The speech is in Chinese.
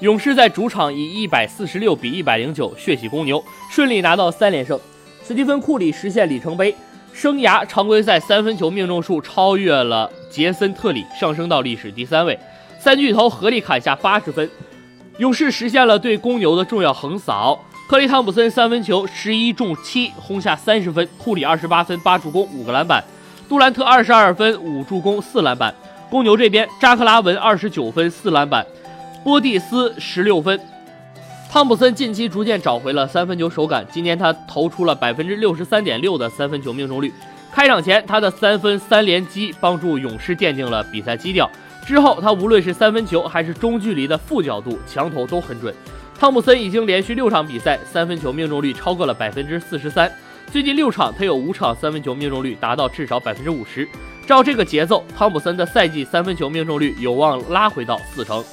勇士在主场以一百四十六比一百零九血洗公牛，顺利拿到三连胜。斯蒂芬·库里实现里程碑，生涯常规赛三分球命中数超越了杰森·特里，上升到历史第三位。三巨头合力砍下八十分，勇士实现了对公牛的重要横扫。克雷·汤普森三分球十一中七，轰下三十分；库里二十八分八助攻五个篮板；杜兰特二十二分五助攻四篮板。公牛这边，扎克拉文二十九分四篮板，波蒂斯十六分。汤普森近期逐渐找回了三分球手感，今年他投出了百分之六十三点六的三分球命中率。开场前，他的三分三连击帮助勇士奠定了比赛基调。之后，他无论是三分球还是中距离的负角度强投都很准。汤普森已经连续六场比赛三分球命中率超过了百分之四十三，最近六场他有五场三分球命中率达到至少百分之五十。照这个节奏，汤普森的赛季三分球命中率有望拉回到四成。